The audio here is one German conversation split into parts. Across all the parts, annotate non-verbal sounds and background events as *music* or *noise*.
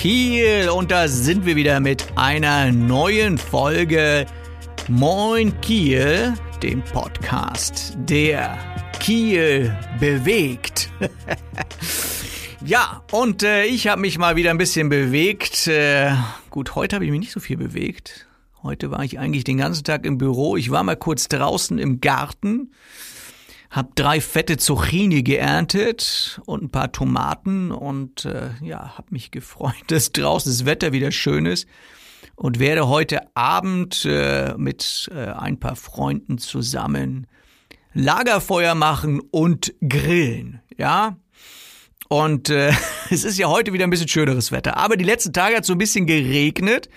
Kiel und da sind wir wieder mit einer neuen Folge Moin Kiel, dem Podcast, der Kiel bewegt. *laughs* ja, und äh, ich habe mich mal wieder ein bisschen bewegt. Äh, gut, heute habe ich mich nicht so viel bewegt. Heute war ich eigentlich den ganzen Tag im Büro. Ich war mal kurz draußen im Garten hab drei fette Zucchini geerntet und ein paar Tomaten und äh, ja, hab mich gefreut, *laughs* dass draußen das Wetter wieder schön ist und werde heute Abend äh, mit äh, ein paar Freunden zusammen Lagerfeuer machen und grillen, ja. Und äh, *laughs* es ist ja heute wieder ein bisschen schöneres Wetter, aber die letzten Tage hat so ein bisschen geregnet.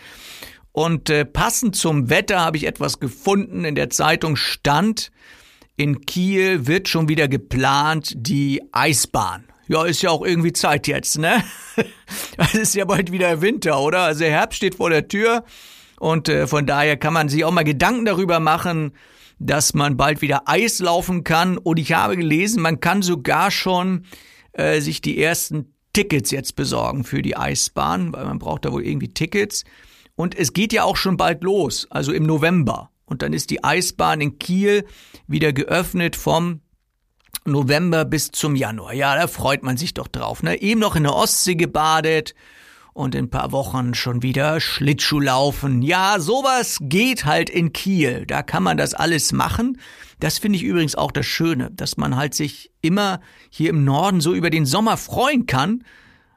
Und äh, passend zum Wetter habe ich etwas gefunden. In der Zeitung stand, in Kiel wird schon wieder geplant die Eisbahn. Ja, ist ja auch irgendwie Zeit jetzt, ne? *laughs* Es ist ja bald wieder Winter, oder? Also Herbst steht vor der Tür und äh, von daher kann man sich auch mal Gedanken darüber machen, dass man bald wieder Eis laufen kann. Und ich habe gelesen, man kann sogar schon äh, sich die ersten Tickets jetzt besorgen für die Eisbahn, weil man braucht da wohl irgendwie Tickets. Und es geht ja auch schon bald los, also im November. Und dann ist die Eisbahn in Kiel wieder geöffnet vom November bis zum Januar. Ja, da freut man sich doch drauf. Ne? Eben noch in der Ostsee gebadet und in ein paar Wochen schon wieder Schlittschuh laufen. Ja, sowas geht halt in Kiel. Da kann man das alles machen. Das finde ich übrigens auch das Schöne, dass man halt sich immer hier im Norden so über den Sommer freuen kann,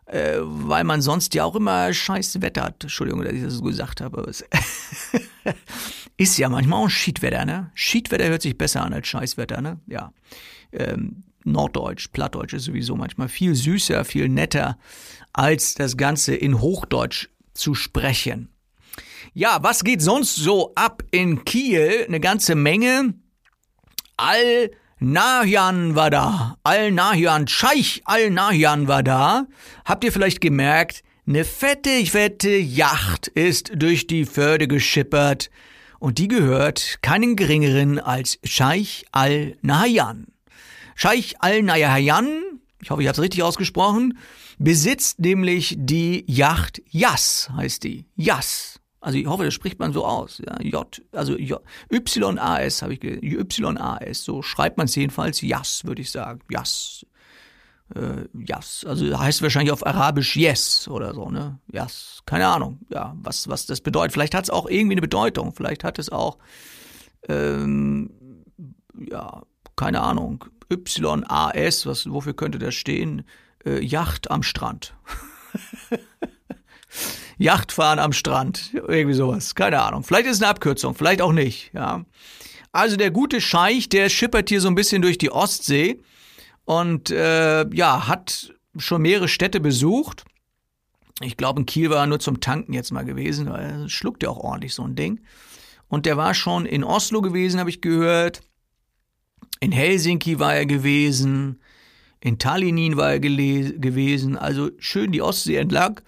äh, weil man sonst ja auch immer scheiß Wetter hat. Entschuldigung, dass ich das so gesagt habe. *laughs* Ist ja manchmal auch Schiedwetter, ne? Schiedwetter hört sich besser an als Scheißwetter, ne? Ja. Ähm, Norddeutsch, Plattdeutsch ist sowieso manchmal viel süßer, viel netter, als das Ganze in Hochdeutsch zu sprechen. Ja, was geht sonst so ab in Kiel? Eine ganze Menge. Al Nahyan war da. Al Nahyan, Scheich Al Nahyan war da. Habt ihr vielleicht gemerkt, eine fette, fette Yacht ist durch die Förde geschippert und die gehört keinen geringeren als Scheich al-Nahyan. Scheich al-Nahyan, ich hoffe, ich habe es richtig ausgesprochen, besitzt nämlich die Yacht Yas, heißt die. Yas. Also ich hoffe, das spricht man so aus. Ja, J, also Y-A-S habe ich Y-A-S, so schreibt man es jedenfalls. Yas, würde ich sagen. Yas äh, Yas. Also heißt wahrscheinlich auf Arabisch Yes oder so, ne? Yas. Keine Ahnung, ja, was, was das bedeutet. Vielleicht hat es auch irgendwie eine Bedeutung. Vielleicht hat es auch, ähm, ja, keine Ahnung, Y-A-S, was, wofür könnte das stehen? Äh, Yacht am Strand. *laughs* Yachtfahren am Strand, irgendwie sowas, keine Ahnung. Vielleicht ist es eine Abkürzung, vielleicht auch nicht, ja. Also der gute Scheich, der schippert hier so ein bisschen durch die Ostsee und äh, ja, hat schon mehrere Städte besucht. Ich glaube, in Kiel war er nur zum Tanken jetzt mal gewesen, weil er schluckt ja auch ordentlich so ein Ding. Und der war schon in Oslo gewesen, habe ich gehört. In Helsinki war er gewesen. In Tallinn war er gewesen. Also schön die Ostsee entlang.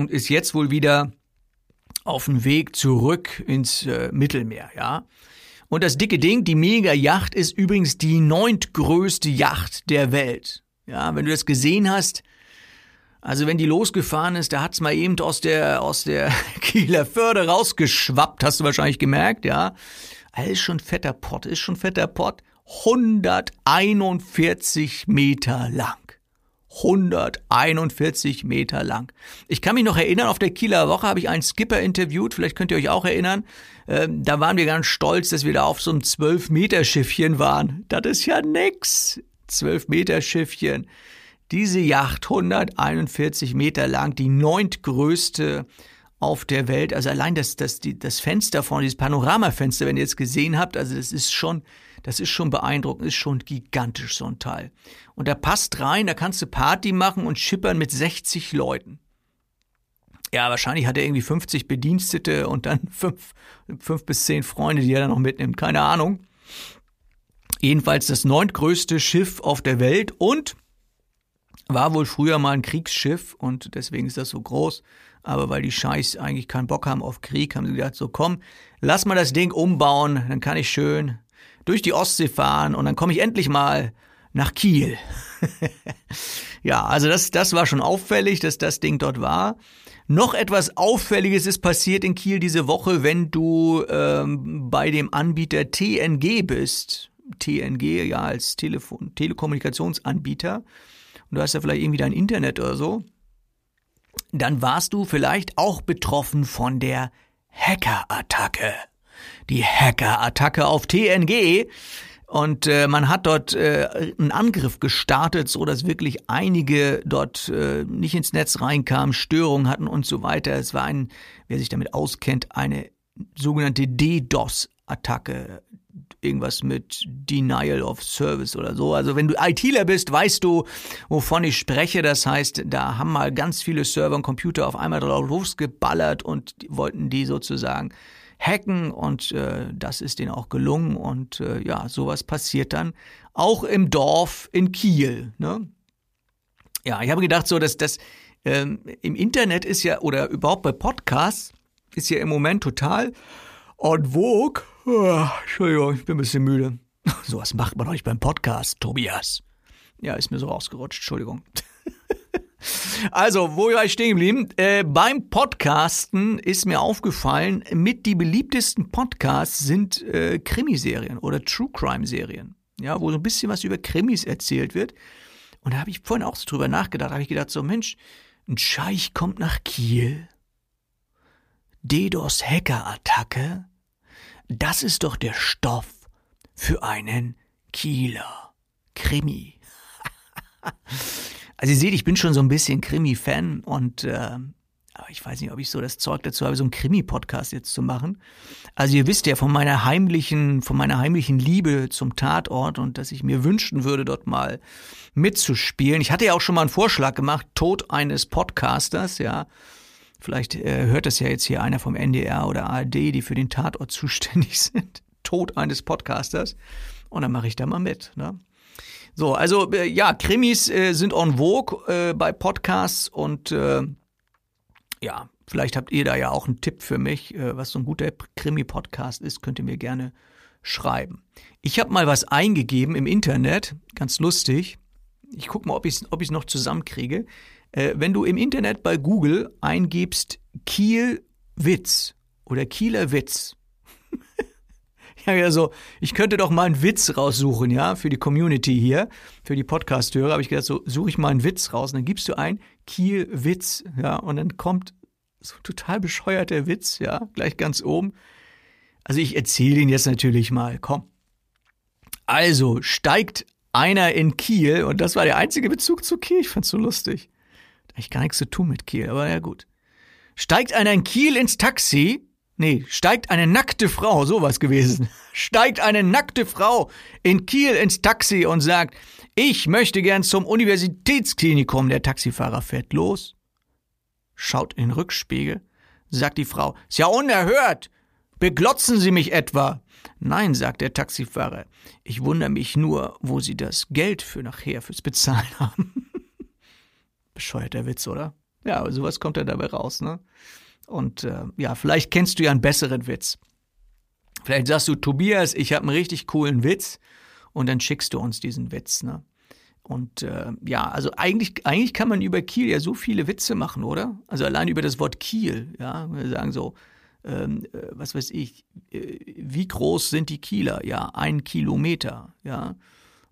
Und ist jetzt wohl wieder auf dem Weg zurück ins äh, Mittelmeer, ja. Und das dicke Ding, die Mega-Yacht, ist übrigens die neuntgrößte Yacht der Welt. Ja, wenn du das gesehen hast, also wenn die losgefahren ist, da hat's mal eben aus der, aus der *laughs* Kieler Förde rausgeschwappt, hast du wahrscheinlich gemerkt, ja. Alles schon fetter Pott, ist schon fetter Pott. 141 Meter lang. 141 Meter lang. Ich kann mich noch erinnern, auf der Kieler Woche habe ich einen Skipper interviewt, vielleicht könnt ihr euch auch erinnern. Ähm, da waren wir ganz stolz, dass wir da auf so einem 12-Meter-Schiffchen waren. Das ist ja nix. 12-Meter-Schiffchen. Diese Yacht 141 Meter lang, die neuntgrößte auf der Welt. Also allein das, das, die, das Fenster vorne, dieses Panoramafenster, wenn ihr jetzt gesehen habt, also das ist schon, das ist schon beeindruckend, ist schon gigantisch, so ein Teil. Und da passt rein, da kannst du Party machen und schippern mit 60 Leuten. Ja, wahrscheinlich hat er irgendwie 50 Bedienstete und dann *laughs* fünf, fünf bis zehn Freunde, die er dann noch mitnimmt. Keine Ahnung. Jedenfalls das neuntgrößte Schiff auf der Welt und war wohl früher mal ein Kriegsschiff und deswegen ist das so groß. Aber weil die Scheiß eigentlich keinen Bock haben auf Krieg, haben sie gesagt, so komm, lass mal das Ding umbauen, dann kann ich schön durch die Ostsee fahren und dann komme ich endlich mal nach Kiel. *laughs* ja, also das, das war schon auffällig, dass das Ding dort war. Noch etwas Auffälliges ist passiert in Kiel diese Woche, wenn du ähm, bei dem Anbieter TNG bist. TNG, ja, als Telefon, Telekommunikationsanbieter. Und du hast ja vielleicht irgendwie dein Internet oder so. Dann warst du vielleicht auch betroffen von der Hacker-Attacke. Die Hacker-Attacke auf TNG und äh, man hat dort äh, einen Angriff gestartet, so dass wirklich einige dort äh, nicht ins Netz reinkamen, Störungen hatten und so weiter. Es war ein, wer sich damit auskennt, eine sogenannte DDoS-Attacke. Irgendwas mit Denial of Service oder so. Also wenn du ITler bist, weißt du, wovon ich spreche. Das heißt, da haben mal ganz viele Server und Computer auf einmal drauf losgeballert und wollten die sozusagen hacken und äh, das ist denen auch gelungen und äh, ja, sowas passiert dann auch im Dorf in Kiel. Ne? Ja, ich habe gedacht, so dass das ähm, im Internet ist ja oder überhaupt bei Podcasts ist ja im Moment total en vogue. Oh, Entschuldigung, ich bin ein bisschen müde. *laughs* Sowas macht man nicht beim Podcast, Tobias. Ja, ist mir so rausgerutscht, Entschuldigung. Also, wo war ich stehen geblieben? Äh, beim Podcasten ist mir aufgefallen, mit die beliebtesten Podcasts sind äh, Krimiserien oder True Crime Serien. Ja, wo so ein bisschen was über Krimis erzählt wird. Und da habe ich vorhin auch so drüber nachgedacht. habe ich gedacht, so Mensch, ein Scheich kommt nach Kiel. DDoS Hacker-Attacke. Das ist doch der Stoff für einen Kieler Krimi. *laughs* Also ihr seht, ich bin schon so ein bisschen Krimi-Fan und äh, aber ich weiß nicht, ob ich so das Zeug dazu habe, so einen Krimi-Podcast jetzt zu machen. Also ihr wisst ja von meiner heimlichen, von meiner heimlichen Liebe zum Tatort und dass ich mir wünschen würde, dort mal mitzuspielen. Ich hatte ja auch schon mal einen Vorschlag gemacht, Tod eines Podcasters, ja. Vielleicht äh, hört das ja jetzt hier einer vom NDR oder ARD, die für den Tatort zuständig *laughs* sind. Tod eines Podcasters. Und dann mache ich da mal mit. Ne? So, also äh, ja, Krimis äh, sind en vogue äh, bei Podcasts und äh, ja, vielleicht habt ihr da ja auch einen Tipp für mich, äh, was so ein guter Krimi-Podcast ist, könnt ihr mir gerne schreiben. Ich habe mal was eingegeben im Internet, ganz lustig. Ich gucke mal, ob ich es ob noch zusammenkriege. Äh, wenn du im Internet bei Google eingibst Kiel Witz oder Kieler Witz, *laughs* ja, ja, so, ich könnte doch mal einen Witz raussuchen, ja, für die Community hier, für die Podcast-Hörer. Habe ich gedacht, so suche ich mal einen Witz raus. Und dann gibst du ein Kiel-Witz, ja, und dann kommt so total bescheuerter Witz, ja, gleich ganz oben. Also ich erzähle ihn jetzt natürlich mal, komm. Also steigt einer in Kiel, und das war der einzige Bezug zu Kiel, ich fand's so lustig. Eigentlich gar nichts zu tun mit Kiel, aber ja gut. Steigt einer in Kiel ins Taxi, Nee, steigt eine nackte Frau, sowas gewesen. Steigt eine nackte Frau in Kiel ins Taxi und sagt, ich möchte gern zum Universitätsklinikum. Der Taxifahrer fährt los, schaut in den Rückspiegel, sagt die Frau, ist ja unerhört. Beglotzen Sie mich etwa? Nein, sagt der Taxifahrer. Ich wundere mich nur, wo Sie das Geld für nachher fürs Bezahlen haben. *laughs* Bescheuerter Witz, oder? Ja, aber sowas kommt ja dabei raus, ne? Und äh, ja, vielleicht kennst du ja einen besseren Witz. Vielleicht sagst du, Tobias, ich habe einen richtig coolen Witz und dann schickst du uns diesen Witz. Ne? Und äh, ja, also eigentlich, eigentlich kann man über Kiel ja so viele Witze machen, oder? Also allein über das Wort Kiel, ja, wir sagen so, ähm, äh, was weiß ich, äh, wie groß sind die Kieler? Ja, ein Kilometer, ja.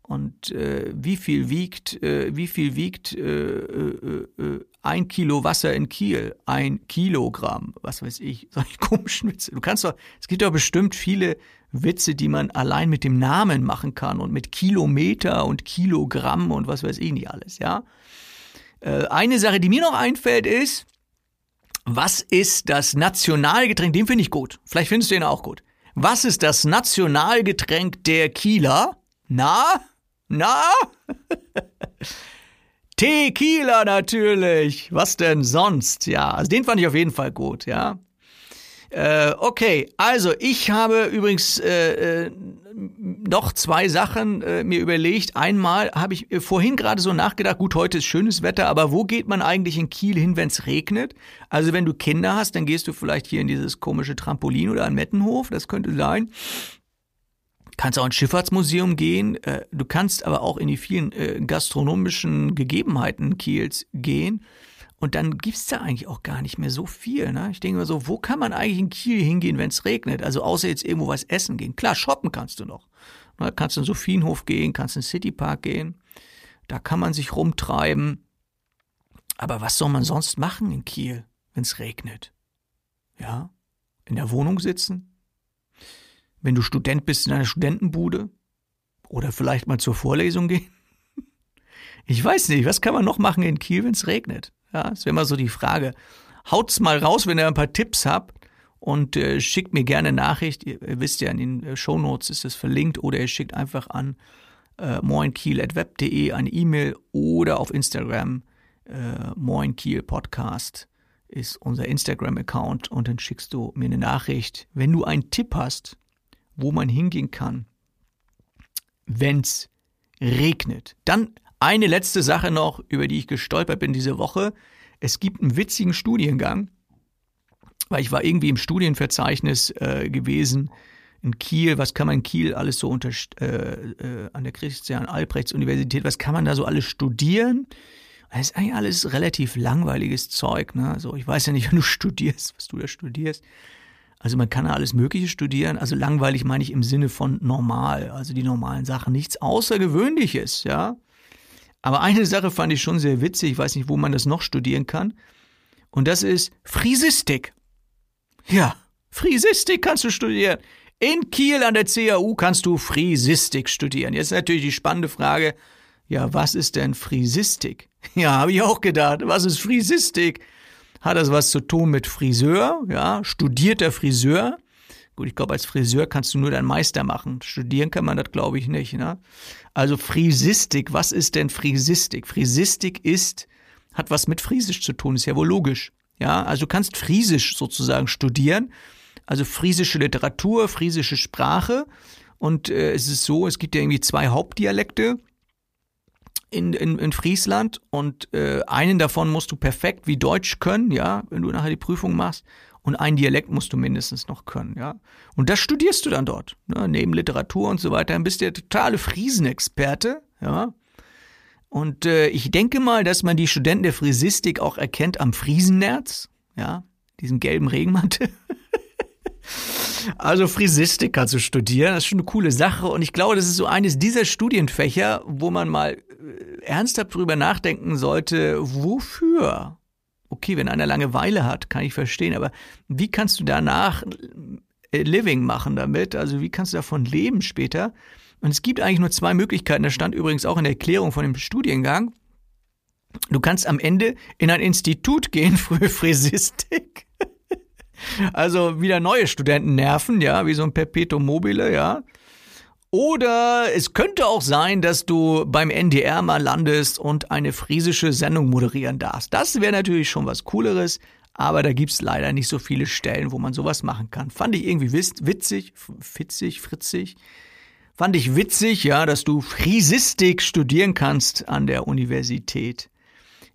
Und äh, wie viel wiegt, äh, wie viel wiegt äh, ein Kilo Wasser in Kiel? Ein Kilogramm, was weiß ich, *laughs* solche komischen Witze. Du kannst doch, es gibt doch bestimmt viele Witze, die man allein mit dem Namen machen kann und mit Kilometer und Kilogramm und was weiß ich nicht alles, ja. Äh, eine Sache, die mir noch einfällt, ist, was ist das Nationalgetränk? Den finde ich gut. Vielleicht findest du ihn auch gut. Was ist das Nationalgetränk der Kieler? Na? Na? *laughs* Tequila natürlich. Was denn sonst? Ja, also den fand ich auf jeden Fall gut, ja. Äh, okay, also ich habe übrigens äh, äh, noch zwei Sachen äh, mir überlegt. Einmal habe ich äh, vorhin gerade so nachgedacht, gut, heute ist schönes Wetter, aber wo geht man eigentlich in Kiel hin, wenn es regnet? Also wenn du Kinder hast, dann gehst du vielleicht hier in dieses komische Trampolin oder an Mettenhof, das könnte sein. Kannst auch ins Schifffahrtsmuseum gehen. Äh, du kannst aber auch in die vielen äh, gastronomischen Gegebenheiten Kiels gehen. Und dann gibt's da eigentlich auch gar nicht mehr so viel. Ne? Ich denke mir so, wo kann man eigentlich in Kiel hingehen, wenn es regnet? Also außer jetzt irgendwo was essen gehen. Klar, shoppen kannst du noch. Ne? Kannst in Sophienhof gehen, kannst in Citypark gehen. Da kann man sich rumtreiben. Aber was soll man sonst machen in Kiel, wenn es regnet? Ja? In der Wohnung sitzen? Wenn du Student bist in einer Studentenbude? Oder vielleicht mal zur Vorlesung gehen? *laughs* Ich weiß nicht, was kann man noch machen in Kiel, wenn es regnet? Ja, das wäre mal so die Frage. Haut's mal raus, wenn ihr ein paar Tipps habt und äh, schickt mir gerne Nachricht. Ihr, ihr wisst ja, in den äh, Show Notes ist das verlinkt oder ihr schickt einfach an äh, moinkiel.web.de eine E-Mail oder auf Instagram äh, moinkiel Podcast ist unser Instagram-Account und dann schickst du mir eine Nachricht, wenn du einen Tipp hast, wo man hingehen kann, wenn's regnet. Dann eine letzte Sache noch, über die ich gestolpert bin diese Woche. Es gibt einen witzigen Studiengang, weil ich war irgendwie im Studienverzeichnis äh, gewesen in Kiel. Was kann man in Kiel alles so unter, äh, äh, an der Christian-Albrechts-Universität, was kann man da so alles studieren? Das ist eigentlich alles relativ langweiliges Zeug. Ne? Also ich weiß ja nicht, *laughs* wenn du studierst, was du da studierst. Also man kann alles Mögliche studieren. Also langweilig meine ich im Sinne von normal. Also die normalen Sachen. Nichts Außergewöhnliches, ja. Aber eine Sache fand ich schon sehr witzig, ich weiß nicht, wo man das noch studieren kann. Und das ist Friesistik. Ja, Friesistik kannst du studieren. In Kiel an der CAU kannst du Friesistik studieren. Jetzt natürlich die spannende Frage, ja, was ist denn Friesistik? *laughs* Ja, habe ich auch gedacht, was ist Friesistik? Hat das was zu tun mit Friseur? Ja, studierter Friseur? Gut, ich glaube, als Friseur kannst du nur deinen Meister machen. Studieren kann man das, glaube ich, nicht. Ne? Also Friesistik, was ist denn Friesistik? Friesistik ist, hat was mit Friesisch zu tun, ist ja wohl logisch. Ja, also du kannst Friesisch sozusagen studieren, also friesische Literatur, friesische Sprache. Und äh, es ist so, es gibt ja irgendwie zwei Hauptdialekte in, in, in Friesland und äh, einen davon musst du perfekt wie Deutsch können, ja, wenn du nachher die Prüfung machst und ein Dialekt musst du mindestens noch können, ja. Und das studierst du dann dort, ne? neben Literatur und so weiter. Dann bist du der totale Friesenexperte, ja. Und äh, ich denke mal, dass man die Studenten der Friesistik auch erkennt am Friesennerz, ja, diesen gelben Regenmantel. Also Friesistik kannst du studieren, das ist schon eine coole Sache. Und ich glaube, das ist so eines dieser Studienfächer, wo man mal äh, ernsthaft drüber nachdenken sollte, wofür okay, wenn einer Langeweile hat, kann ich verstehen, aber wie kannst du danach äh, Living machen damit? Also wie kannst du davon leben später? Und es gibt eigentlich nur zwei Möglichkeiten. Das stand übrigens auch in der Erklärung von dem Studiengang. Du kannst am Ende in ein Institut gehen *laughs* für Fräsistik. Also wieder neue Studenten nerven, ja, wie so ein Perpetuum mobile, ja. Oder es könnte auch sein, dass du beim NDR mal landest und eine friesische Sendung moderieren darfst. Das wäre natürlich schon was Cooleres, aber da gibt's leider nicht so viele Stellen, wo man sowas machen kann. Fand ich irgendwie witzig, fitzig, fritzig. Fand ich witzig, ja, dass du Friesistik studieren kannst an der Universität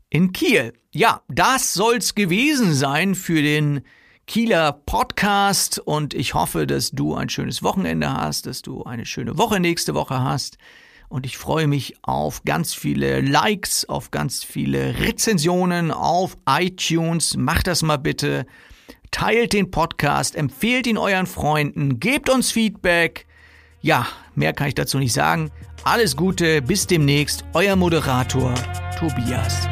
in Kiel. Ja, das soll's gewesen sein für den Kieler Podcast und ich hoffe, dass du ein schönes Wochenende hast, dass du eine schöne Woche nächste Woche hast. Und ich freue mich auf ganz viele Likes, auf ganz viele Rezensionen auf iTunes. Macht das mal bitte. Teilt den Podcast, empfehlt ihn euren Freunden, gebt uns Feedback. Ja, mehr kann ich dazu nicht sagen. Alles Gute, bis demnächst, euer Moderator Tobias